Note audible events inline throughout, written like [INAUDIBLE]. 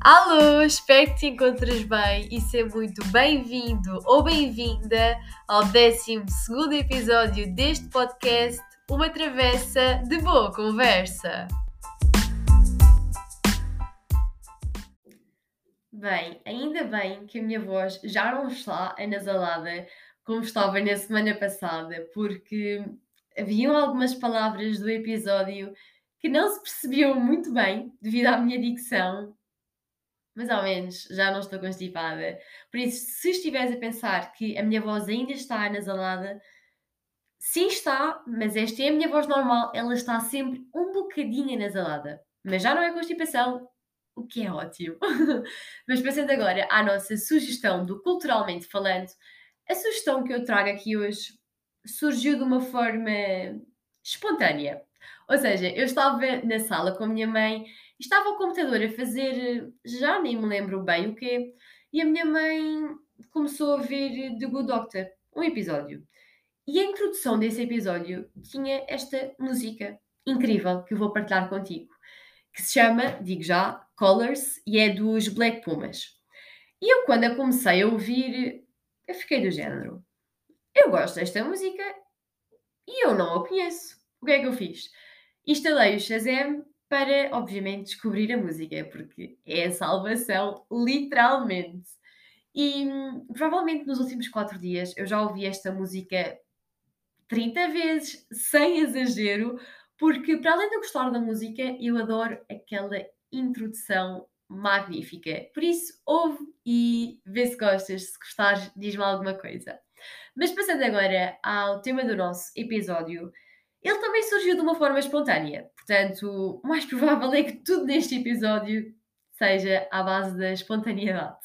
Alô, espero que te encontres bem e seja muito bem-vindo ou bem-vinda ao 12 episódio deste podcast, Uma Travessa de Boa Conversa. Bem, ainda bem que a minha voz já não está anasalada como estava na semana passada, porque haviam algumas palavras do episódio que não se percebiam muito bem devido à minha dicção mas ao menos já não estou constipada. Por isso, se estiveres a pensar que a minha voz ainda está anasalada, sim está, mas esta é a minha voz normal, ela está sempre um bocadinho anasalada. Mas já não é constipação, o que é ótimo. [LAUGHS] mas passando agora à nossa sugestão do Culturalmente Falando, a sugestão que eu trago aqui hoje surgiu de uma forma espontânea. Ou seja, eu estava na sala com a minha mãe estava o computador a fazer, já nem me lembro bem o quê, e a minha mãe começou a ver The Good Doctor, um episódio. E a introdução desse episódio tinha esta música incrível que eu vou partilhar contigo, que se chama, digo já, Colors, e é dos Black Pumas. E eu, quando a comecei a ouvir, eu fiquei do género. Eu gosto desta música e eu não a conheço. O que é que eu fiz? Instalei o Shazam para, obviamente, descobrir a música, porque é a salvação, literalmente. E provavelmente nos últimos quatro dias eu já ouvi esta música 30 vezes, sem exagero, porque para além de eu gostar da música, eu adoro aquela introdução magnífica. Por isso, ouve e vê se gostas. Se gostares, diz-me alguma coisa. Mas passando agora ao tema do nosso episódio, ele também surgiu de uma forma espontânea. Portanto, o mais provável é que tudo neste episódio seja à base da espontaneidade.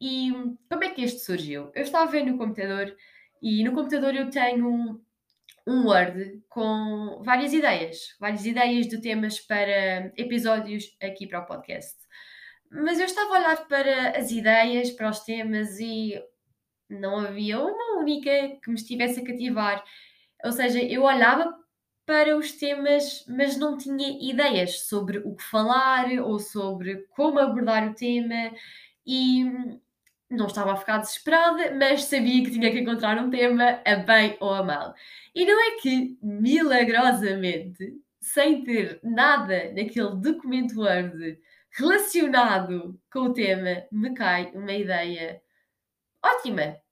E como é que este surgiu? Eu estava a ver no computador e no computador eu tenho um, um Word com várias ideias, várias ideias de temas para episódios aqui para o podcast. Mas eu estava a olhar para as ideias, para os temas e não havia uma única que me estivesse a cativar. Ou seja, eu olhava para os temas, mas não tinha ideias sobre o que falar ou sobre como abordar o tema e não estava a ficar desesperada, mas sabia que tinha que encontrar um tema a bem ou a mal. E não é que, milagrosamente, sem ter nada naquele documento Word relacionado com o tema, me cai uma ideia ótima.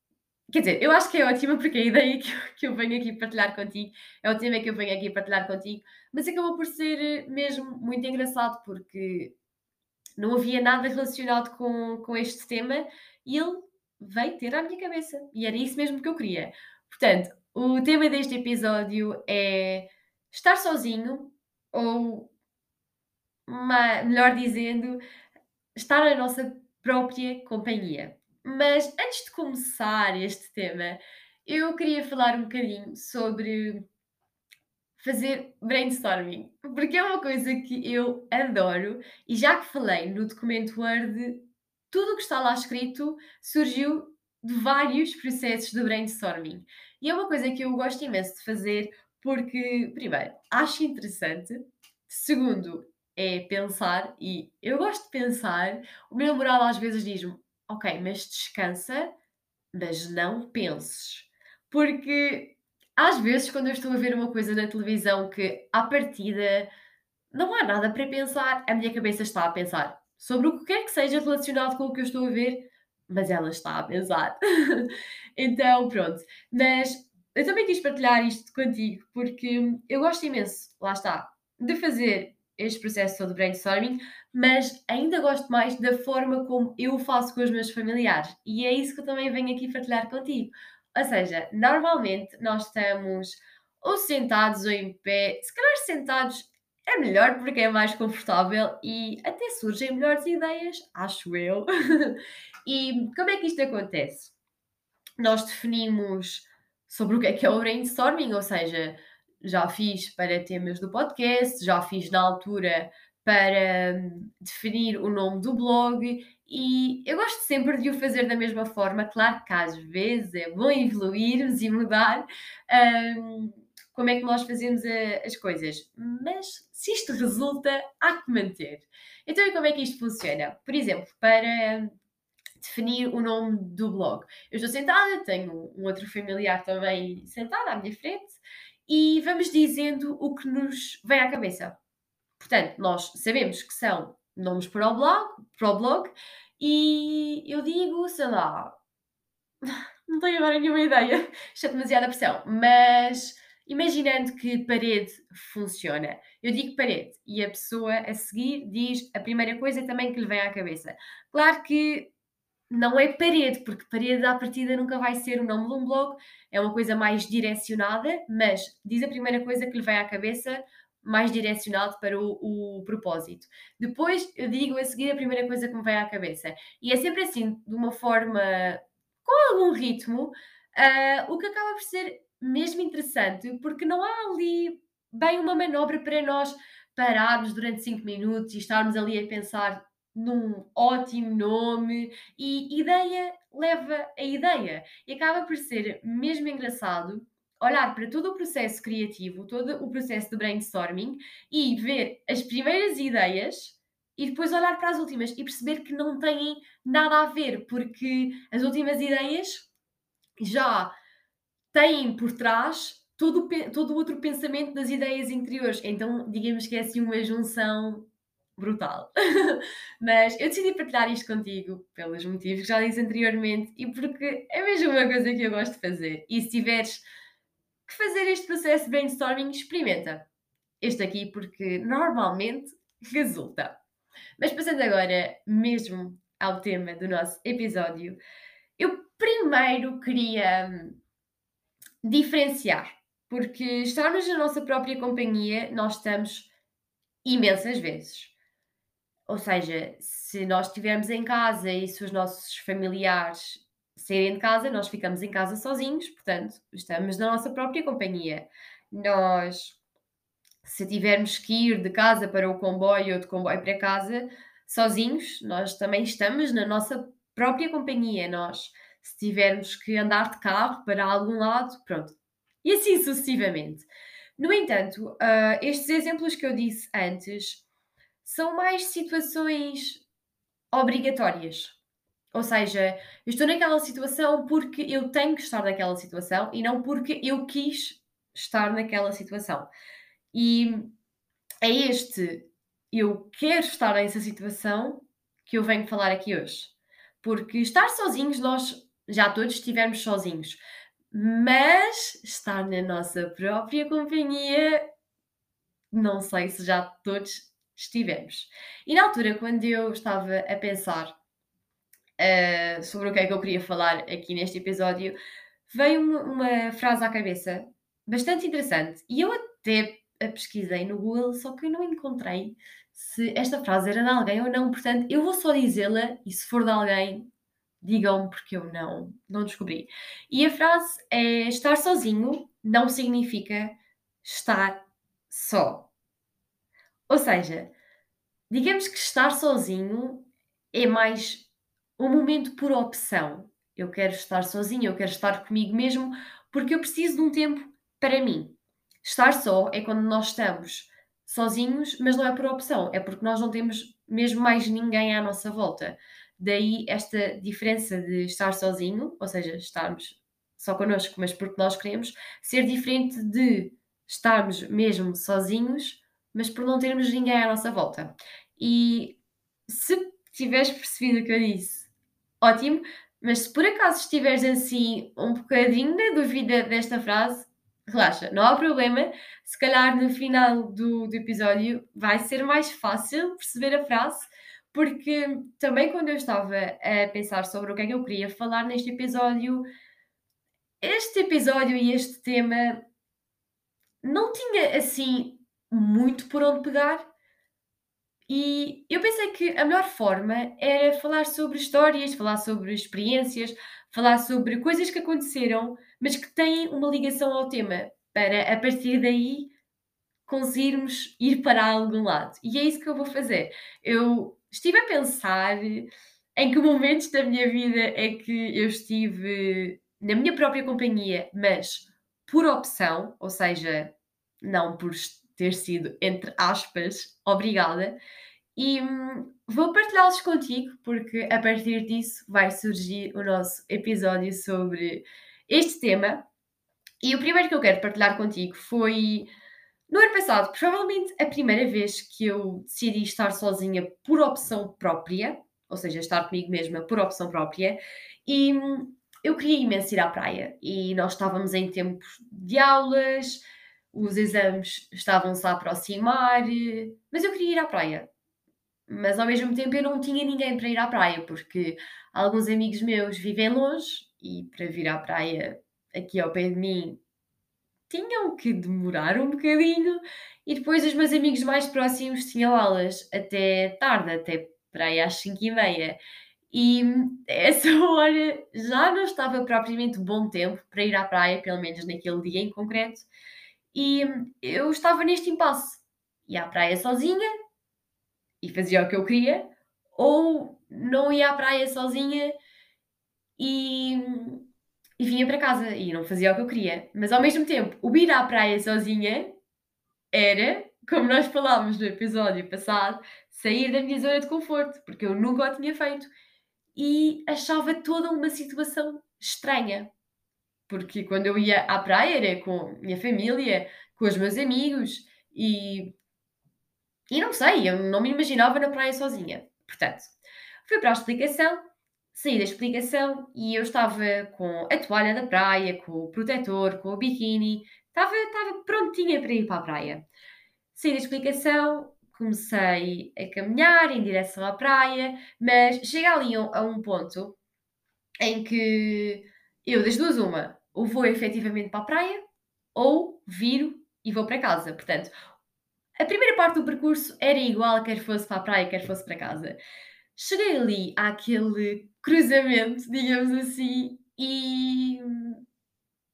Quer dizer, eu acho que é ótima porque a ideia que eu, que eu venho aqui partilhar contigo é o tema que eu venho aqui partilhar contigo, mas acabou por ser eh, mesmo muito engraçado porque não havia nada relacionado com, com este tema e ele veio ter à minha cabeça e era isso mesmo que eu queria. Portanto, o tema deste episódio é estar sozinho ou, melhor dizendo, estar na nossa própria companhia. Mas antes de começar este tema, eu queria falar um bocadinho sobre fazer brainstorming, porque é uma coisa que eu adoro e já que falei no documento Word, tudo o que está lá escrito surgiu de vários processos de brainstorming. E é uma coisa que eu gosto imenso de fazer porque, primeiro, acho interessante, segundo, é pensar e eu gosto de pensar. O meu namorado às vezes diz-me: ok, mas descansa, mas não penses. Porque às vezes, quando eu estou a ver uma coisa na televisão que, à partida, não há nada para pensar, a minha cabeça está a pensar sobre o que quer que seja relacionado com o que eu estou a ver, mas ela está a pensar. [LAUGHS] então, pronto. Mas eu também quis partilhar isto contigo porque eu gosto imenso, lá está, de fazer este processo todo de brainstorming, mas ainda gosto mais da forma como eu faço com os meus familiares. E é isso que eu também venho aqui partilhar contigo. Ou seja, normalmente nós estamos ou sentados ou em pé, se calhar sentados é melhor porque é mais confortável e até surgem melhores ideias, acho eu. [LAUGHS] e como é que isto acontece? Nós definimos sobre o que é que é o brainstorming, ou seja, já fiz para temas do podcast, já fiz na altura para hum, definir o nome do blog e eu gosto sempre de o fazer da mesma forma. Claro que às vezes é bom evoluirmos e mudar, um, como é que nós fazemos a, as coisas. Mas se isto resulta, há que manter. Então, e como é que isto funciona? Por exemplo, para definir o nome do blog. Eu estou sentada, tenho um outro familiar também sentado à minha frente e vamos dizendo o que nos vem à cabeça. Portanto, nós sabemos que são nomes para o blog, para o blog e eu digo, sei lá, [LAUGHS] não tenho agora nenhuma ideia, [LAUGHS] isto é demasiada pressão, mas imaginando que parede funciona, eu digo parede e a pessoa a seguir diz a primeira coisa também que lhe vem à cabeça. Claro que não é parede, porque parede à partida nunca vai ser o nome de um blog, é uma coisa mais direcionada, mas diz a primeira coisa que lhe vem à cabeça, mais direcionado para o, o, propósito. Depois eu digo a seguir a primeira coisa que me vem à cabeça. E é sempre assim, de uma forma com algum ritmo, uh, o que acaba por ser mesmo interessante, porque não há ali bem uma manobra para nós pararmos durante 5 minutos e estarmos ali a pensar num ótimo nome e ideia leva a ideia. E acaba por ser mesmo engraçado olhar para todo o processo criativo, todo o processo de brainstorming e ver as primeiras ideias e depois olhar para as últimas e perceber que não têm nada a ver, porque as últimas ideias já têm por trás todo, todo o outro pensamento das ideias interiores. Então, digamos que é assim uma junção brutal. [LAUGHS] Mas eu decidi partilhar isto contigo pelos motivos que já disse anteriormente e porque é mesmo uma coisa que eu gosto de fazer. E se tiveres que fazer este processo de brainstorming, experimenta este aqui, porque normalmente resulta. Mas passando agora mesmo ao tema do nosso episódio, eu primeiro queria hum, diferenciar, porque estarmos na nossa própria companhia, nós estamos imensas vezes. Ou seja, se nós estivermos em casa e se os nossos familiares saírem de casa, nós ficamos em casa sozinhos, portanto, estamos na nossa própria companhia. Nós, se tivermos que ir de casa para o comboio ou de comboio para casa, sozinhos, nós também estamos na nossa própria companhia. Nós, se tivermos que andar de carro para algum lado, pronto. E assim sucessivamente. No entanto, uh, estes exemplos que eu disse antes são mais situações obrigatórias. Ou seja, eu estou naquela situação porque eu tenho que estar naquela situação e não porque eu quis estar naquela situação. E é este eu quero estar nessa situação que eu venho falar aqui hoje. Porque estar sozinhos, nós já todos estivemos sozinhos. Mas estar na nossa própria companhia, não sei se já todos estivemos. E na altura, quando eu estava a pensar uh, sobre o que é que eu queria falar aqui neste episódio, veio uma, uma frase à cabeça bastante interessante. E eu até a pesquisei no Google, só que eu não encontrei se esta frase era de alguém ou não. Portanto, eu vou só dizê-la e se for de alguém, digam-me porque eu não, não descobri. E a frase é: estar sozinho não significa estar só. Ou seja, digamos que estar sozinho é mais um momento por opção. Eu quero estar sozinho, eu quero estar comigo mesmo, porque eu preciso de um tempo para mim. Estar só é quando nós estamos sozinhos, mas não é por opção, é porque nós não temos mesmo mais ninguém à nossa volta. Daí esta diferença de estar sozinho, ou seja, estarmos só connosco, mas porque nós queremos, ser diferente de estarmos mesmo sozinhos, mas por não termos ninguém à nossa volta. E se tiveres percebido o que eu disse, ótimo, mas se por acaso estiveres assim um bocadinho na dúvida desta frase, relaxa, não há problema. Se calhar no final do, do episódio vai ser mais fácil perceber a frase, porque também quando eu estava a pensar sobre o que é que eu queria falar neste episódio, este episódio e este tema não tinha assim muito por onde pegar. E eu pensei que a melhor forma era falar sobre histórias, falar sobre experiências, falar sobre coisas que aconteceram, mas que têm uma ligação ao tema, para a partir daí conseguirmos ir para algum lado. E é isso que eu vou fazer. Eu estive a pensar em que momentos da minha vida é que eu estive na minha própria companhia, mas por opção, ou seja, não por ter sido, entre aspas, obrigada. E hum, vou partilhá-los contigo, porque a partir disso vai surgir o nosso episódio sobre este tema. E o primeiro que eu quero partilhar contigo foi no ano passado, provavelmente a primeira vez que eu decidi estar sozinha por opção própria, ou seja, estar comigo mesma por opção própria, e hum, eu queria imenso ir à praia. E nós estávamos em tempos de aulas, os exames estavam-se a aproximar, mas eu queria ir à praia. Mas ao mesmo tempo eu não tinha ninguém para ir à praia, porque alguns amigos meus vivem longe e para vir à praia aqui ao pé de mim tinham que demorar um bocadinho e depois os meus amigos mais próximos tinham aulas até tarde, até para aí às 5 e meia. E [LAUGHS] essa hora já não estava propriamente bom tempo para ir à praia, pelo menos naquele dia em concreto, e eu estava neste impasse. Ia à praia sozinha e fazia o que eu queria, ou não ia à praia sozinha e e vinha para casa e não fazia o que eu queria. Mas ao mesmo tempo, o ir à praia sozinha era, como nós falámos no episódio passado, sair da minha zona de conforto, porque eu nunca o tinha feito. E achava toda uma situação estranha. Porque quando eu ia à praia era com minha família, com os meus amigos e. E não sei, eu não me imaginava na praia sozinha. Portanto, fui para a explicação saí da explicação e eu estava com a toalha da praia, com o protetor, com o biquíni, estava, estava prontinha para ir para a praia. Saí da explicação, comecei a caminhar em direção à praia, mas chega ali a um ponto em que eu, das duas, uma, ou vou efetivamente para a praia, ou viro e vou para casa. Portanto, a primeira parte do percurso era igual, quer fosse para a praia, quer fosse para casa. Cheguei ali àquele cruzamento, digamos assim, e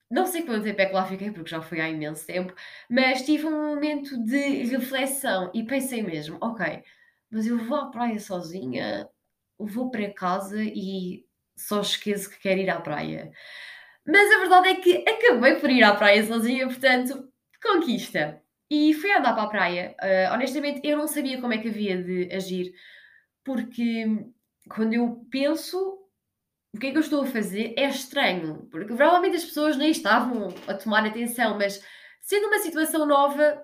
não sei quanto tempo é que lá fiquei, porque já foi há imenso tempo, mas tive um momento de reflexão e pensei mesmo: ok, mas eu vou à praia sozinha, vou para casa e só esqueço que quero ir à praia. Mas a verdade é que acabei por ir à praia sozinha, portanto, conquista. E fui andar para a praia. Uh, honestamente, eu não sabia como é que havia de agir, porque quando eu penso o que é que eu estou a fazer, é estranho, porque provavelmente as pessoas nem estavam a tomar atenção, mas sendo uma situação nova,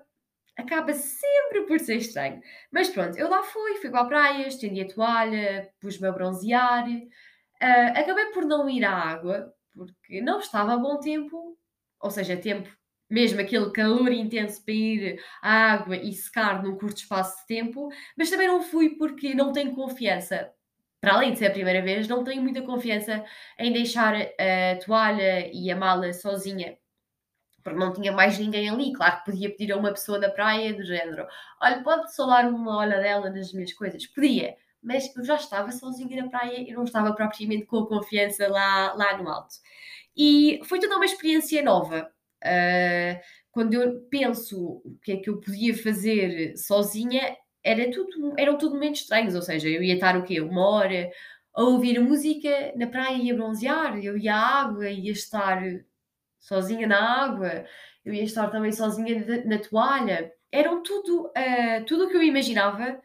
acaba sempre por ser estranho. Mas pronto, eu lá fui, fui para a praia, estendi a toalha, pus-me a bronzear, uh, acabei por não ir à água, porque não estava a bom tempo, ou seja, tempo mesmo aquele calor intenso para ir à água e secar num curto espaço de tempo, mas também não fui porque não tenho confiança. Para além de ser a primeira vez, não tenho muita confiança em deixar a toalha e a mala sozinha, porque não tinha mais ninguém ali. Claro que podia pedir a uma pessoa da praia do género: olha, pode solar uma olha dela nas minhas coisas? Podia, mas eu já estava sozinha na praia e não estava propriamente com a confiança lá, lá no alto. E foi toda uma experiência nova Uh, quando eu penso o que é que eu podia fazer sozinha, era tudo, eram tudo momentos estranhos, ou seja, eu ia estar o quê? Uma hora a ouvir música na praia e a bronzear, eu ia à água, ia estar sozinha na água, eu ia estar também sozinha na, toalha. Eram tudo, uh, tudo o que eu imaginava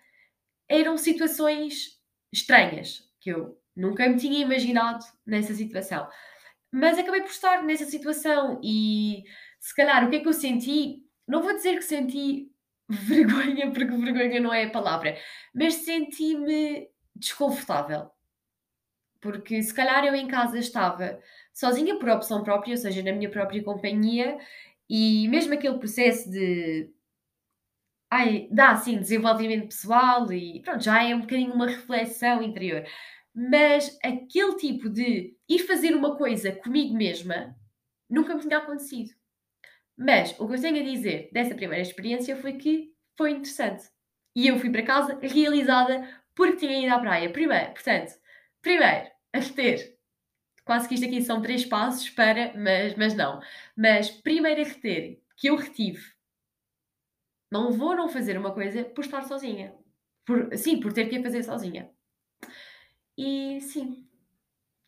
eram situações estranhas, que eu nunca me tinha imaginado nessa situação. Mas acabei por estar nessa situação e se calhar o que é que eu senti? Não vou dizer que senti [LAUGHS] vergonha, porque vergonha não é a palavra, mas senti-me desconfortável. Porque se calhar eu em casa estava sozinha por opção própria, ou seja, na minha própria companhia, e mesmo aquele processo de ai, dá assim desenvolvimento pessoal e pronto, já é um bocadinho uma reflexão interior. Mas aquele tipo de ir fazer uma coisa comigo mesma nunca me tinha acontecido. Mas o que eu tenho a dizer dessa primeira experiência foi que foi interessante. E eu fui para casa realizada porque tinha ido à praia. Primeiro, portanto, primeiro, a reter. Quase que isto aqui são três passos para, mas, mas não. Mas primeiro a reter, que eu retive. Não vou não fazer uma coisa por estar sozinha. Por, sim, por ter que a fazer sozinha. E sim,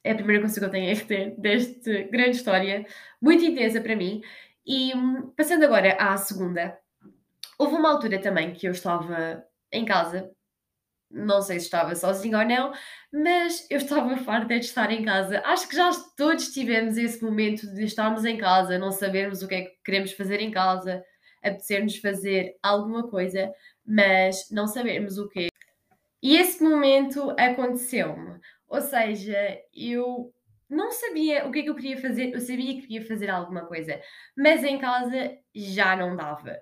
é a primeira coisa que eu tenho a ter desta grande história, muito intensa para mim. E hum, passando agora à segunda, houve uma altura também que eu estava em casa, não sei se estava sozinha ou não, mas eu estava [LAUGHS] farta de estar em casa. Acho que já todos tivemos esse momento de estarmos em casa, não sabermos o que é que queremos fazer em casa, apetecer-nos fazer alguma coisa, mas não sabermos o quê. E esse momento aconteceu-me. Ou seja, eu não sabia o que é que eu queria fazer, eu sabia que queria fazer alguma coisa, mas em casa já não dava.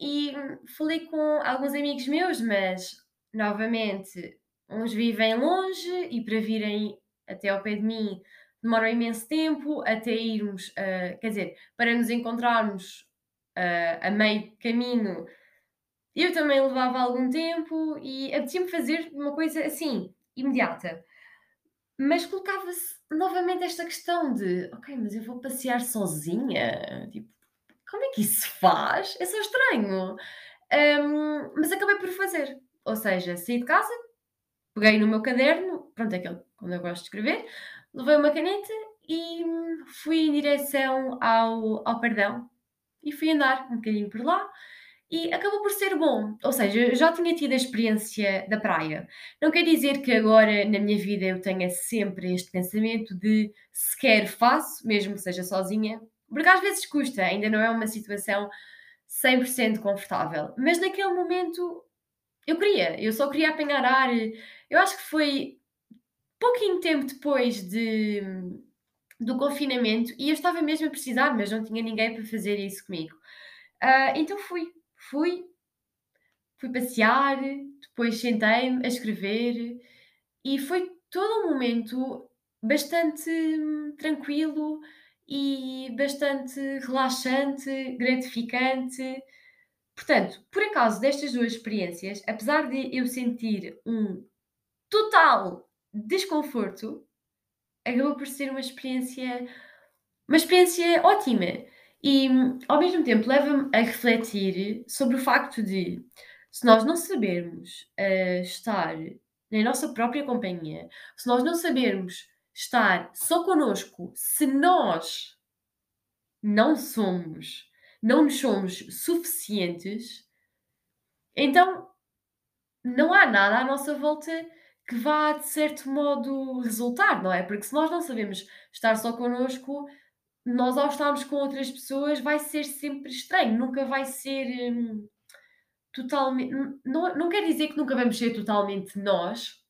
E falei com alguns amigos meus, mas novamente, uns vivem longe e para virem até ao pé de mim demora imenso tempo, até irmos, uh, quer dizer, para nos encontrarmos uh, a meio caminho, eu também levava algum tempo e apetecia-me fazer uma coisa assim, imediata. Mas colocava-se novamente esta questão de: "Ok, mas eu vou passear sozinha? Tipo, como é que isso se faz? É só estranho". Hum, mas acabei por fazer. Ou seja, saí de casa, peguei no meu caderno, pronto, é aquele onde eu gosto de escrever, levei uma caneta e fui em direção ao ao perdão e fui andar um bocadinho por lá e acabou por ser bom. Ou seja, já tinha tido a experiência da praia. Não quer dizer que agora na minha vida eu tenha sempre este pensamento de sequer faço, mesmo que seja sozinha, porque às vezes custa, ainda não é uma situação 100% confortável. Mas naquele momento eu queria, eu só queria apanhar ar. Eu acho que foi pouquinho tempo depois de, do confinamento e eu estava mesmo a precisar, mas não tinha ninguém para fazer isso comigo. Uh, então fui, Fui, fui passear, depois sentei-me a escrever e foi todo um momento bastante hum, tranquilo e bastante relaxante, gratificante. Portanto, por acaso destas duas experiências, apesar de eu sentir um total desconforto, acabou por ser uma experiência uma experiência ótima. E, ao mesmo tempo, leva-me a refletir sobre o facto de, se nós não sabermos uh, estar na nossa própria companhia, se nós não sabermos estar só connosco, se nós não somos, não nos somos suficientes, então não há nada à nossa volta que vá, de certo modo, resultar, não é? Porque se nós não sabemos estar só connosco, nós ao estarmos com outras pessoas vai ser sempre estranho, nunca vai ser hum, totalmente. Não, não quer dizer que nunca vamos ser totalmente nós,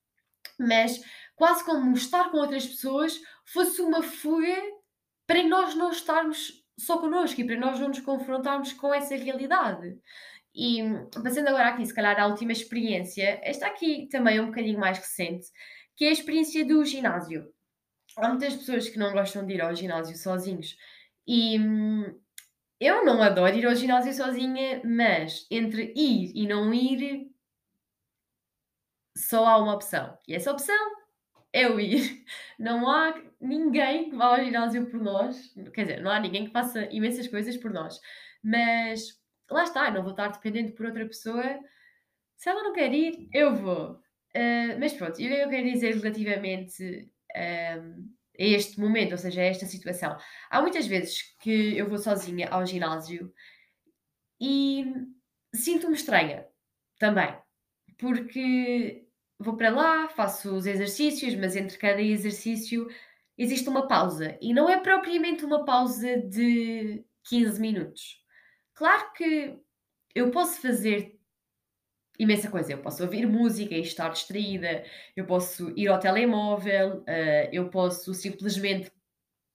mas quase como estar com outras pessoas fosse uma fuga para nós não estarmos só connosco e para nós não nos confrontarmos com essa realidade. E passando agora aqui, se calhar, a última experiência, esta aqui também é um bocadinho mais recente, que é a experiência do ginásio há muitas pessoas que não gostam de ir ao ginásio sozinhos e hum, eu não adoro ir ao ginásio sozinha, mas entre ir e não ir só há uma opção. E essa opção é o ir. [LAUGHS] Não há ninguém que vá ao ginásio por nós. Quer dizer, não há ninguém que faça imensas coisas por nós. Mas lá está, não vou estar dependente por outra pessoa. Se ela não quer ir, eu vou. Uh, mas pronto, e o que eu quero dizer relativamente a este momento, ou seja, a esta situação. Há muitas vezes que eu vou sozinha ao ginásio e sinto-me estranha também, porque vou para lá, faço os exercícios, mas entre cada exercício existe uma pausa e não é propriamente uma pausa de 15 minutos. Claro que eu posso fazer imensa coisa. Eu posso ouvir música e estar distraída, eu posso ir ao telemóvel, uh, eu posso simplesmente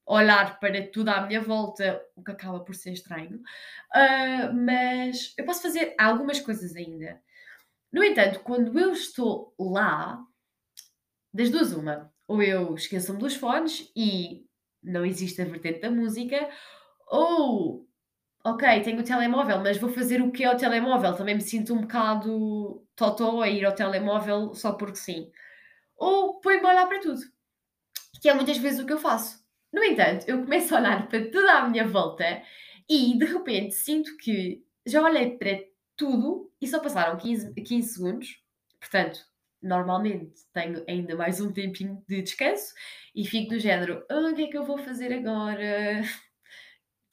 olhar para tudo à minha volta, o que acaba por ser estranho, uh, mas eu posso fazer algumas coisas ainda. No entanto, quando eu estou lá, das duas, uma, ou eu esqueço-me dos fones e não existe a vertente da música, ou ok, tenho o telemóvel, mas vou fazer o que é o telemóvel? Também me sinto um bocado totó a ir ao telemóvel só porque sim. Ou põe-me a olhar para tudo, que é muitas vezes o que eu faço. No entanto, eu começo a olhar para tudo à minha volta e de repente sinto que já olhei para tudo e só passaram 15, 15 segundos. Portanto, normalmente tenho ainda mais um tempinho de descanso e fico do género: ah, o que é que eu vou fazer agora?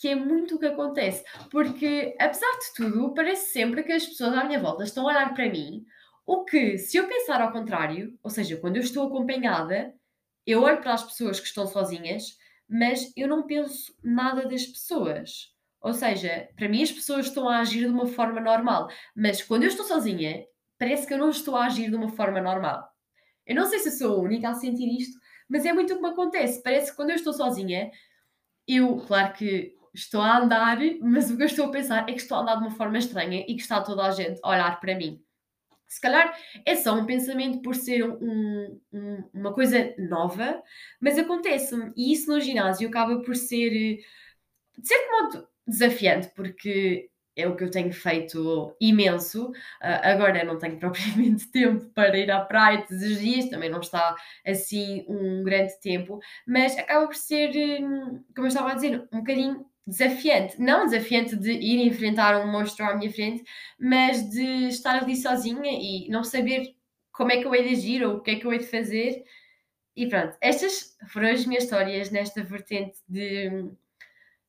Que é muito o que acontece. Porque, apesar de tudo, parece sempre que as pessoas à minha volta estão a olhar para mim, o que, se eu pensar ao contrário, ou seja, quando eu estou acompanhada, eu olho para as pessoas que estão sozinhas, mas eu não penso nada das pessoas. Ou seja, para mim as pessoas estão a agir de uma forma normal, mas quando eu estou sozinha, parece que eu não estou a agir de uma forma normal. Eu não sei se sou a única a sentir isto, mas é muito o que me acontece. Parece que quando eu estou sozinha, eu, claro que estou a andar, mas o que eu estou a pensar é que estou a andar de uma forma estranha e que está toda a gente a olhar para mim. Se calhar é só um pensamento por ser um, um, uma coisa nova, mas acontece-me. E isso no ginásio acaba por ser, de certo modo, desafiante, porque é o que eu tenho feito imenso. Uh, agora não tenho [LAUGHS] propriamente tempo para ir à praia todos os dias, também não está assim um grande tempo, mas acaba por ser, hum, como eu estava a dizer, um bocadinho desafiante. Não desafiante de ir enfrentar um monstro à minha frente, mas de estar ali sozinha e não saber como é que eu hei de agir ou o que é que eu hei de fazer. E pronto, estas foram as minhas histórias nesta vertente de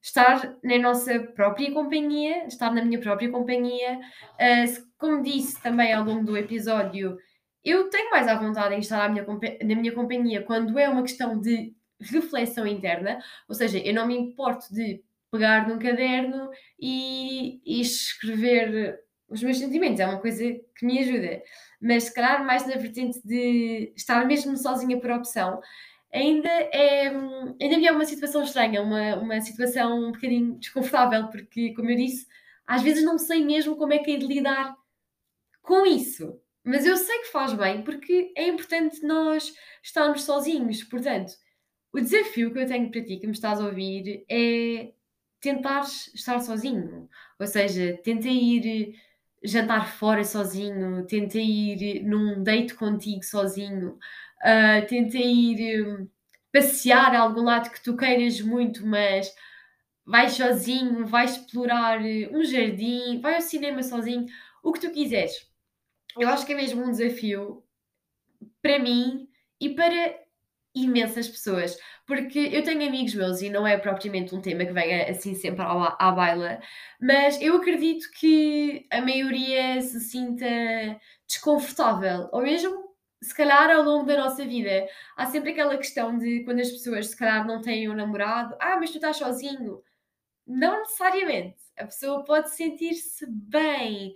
estar na nossa própria companhia, estar na minha própria companhia. Uh, como disse também ao longo do episódio, eu tenho mais à vontade em estar minha, na minha companhia quando é uma questão de reflexão interna, ou seja, eu não me importo de pegar num caderno e, e escrever os meus sentimentos, é uma coisa que me ajuda. Mas se calhar mais na vertente de estar mesmo sozinha por opção, ainda é, ainda me é uma situação estranha, uma, uma situação um bocadinho desconfortável, porque, como eu disse, às vezes não sei mesmo como é que é de lidar com isso. Mas eu sei que faz bem, porque é importante nós estarmos sozinhos. Portanto, o desafio que eu tenho para ti, que me estás a ouvir, é tentar estar sozinho. Ou seja, tenta ir jantar fora sozinho, tenta ir num date contigo sozinho, uh, tenta ir um, passear a algum lado que tu queiras muito, mas vais sozinho, vais explorar um jardim, vai ao cinema sozinho, o que tu quiseres. Eu acho que é mesmo um desafio para mim e para imensas pessoas, porque eu tenho amigos meus e não é propriamente um tema que venha assim sempre à, baila, mas eu acredito que a maioria se sinta desconfortável, ou mesmo se calhar ao longo da nossa vida. Há sempre aquela questão de quando as pessoas se calhar não têm um namorado, ah, mas tu estás sozinho. Não necessariamente. A pessoa pode sentir-se bem,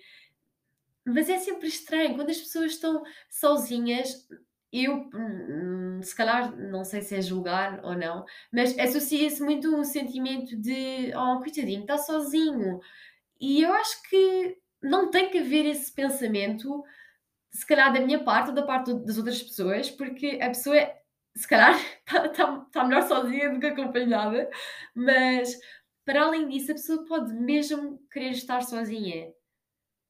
mas é sempre estranho quando as pessoas estão sozinhas. Eu, hum, se calhar, não sei se é julgar ou não, mas associa-se muito um sentimento de, oh, coitadinho, está sozinho. E eu acho que não tem que haver esse pensamento se calhar da minha parte ou da parte das outras pessoas, porque a pessoa, se calhar, está [LAUGHS] tá, tá melhor sozinha do que acompanhada, mas para além disso, a pessoa pode mesmo querer estar sozinha.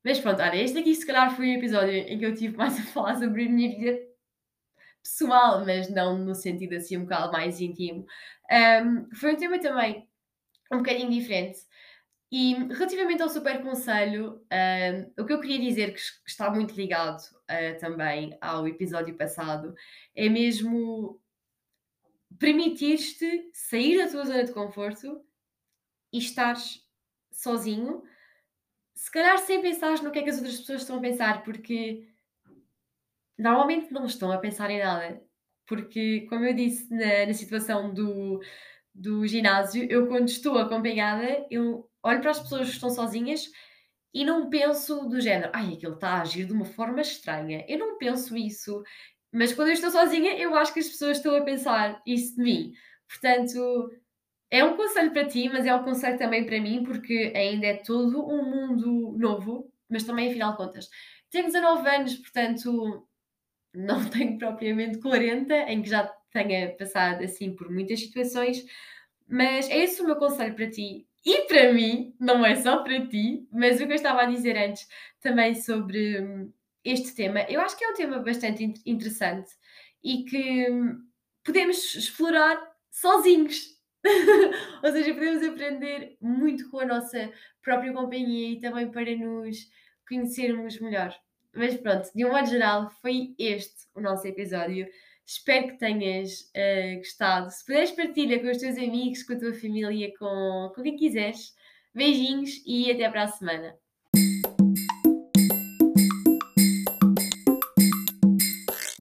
Mas pronto, olha, este aqui se calhar foi o episódio em que eu tive mais a falar sobre a minha vida pessoal, mas não no sentido assim um bocado mais íntimo. Um, foi um tema também um bocadinho diferente, e relativamente ao super conselho, uh, o que eu queria dizer que está muito ligado uh, também ao episódio passado é mesmo permitir-te sair da tua zona de conforto e estar sozinho, se calhar sem pensar no que é que as outras pessoas estão a pensar, porque normalmente não estão a pensar em nada. Porque, como eu disse na, na situação do, do ginásio, eu quando estou acompanhada, eu olho para as pessoas que estão sozinhas e não penso do género, ai, aquele está a agir de uma forma estranha. Eu não penso isso, mas quando eu estou sozinha, eu acho que as pessoas estão a pensar isso de mim. Portanto, é um conselho para ti, mas é um conselho também para mim, porque ainda é todo um mundo novo, mas também, afinal de contas, tenho 19 anos, portanto, não [LAUGHS] tenho propriamente 40, em que já tenha passado assim por muitas situações, mas é esse o meu conselho para ti. E para mim, não é só para ti, mas o que eu estava a dizer antes também sobre hum, este tema, eu acho que é um tema bastante interessante e que hum, podemos explorar sozinhos. [LAUGHS] Ou seja, podemos aprender muito com a nossa própria companhia e também para nos conhecermos melhor. Mas pronto, de um modo geral, foi este o nosso episódio. Espero que tenhas eh, gostado. Se puderes, partilha com os teus amigos, com a tua família, com, com quem quiseres. Beijinhos e até para a semana.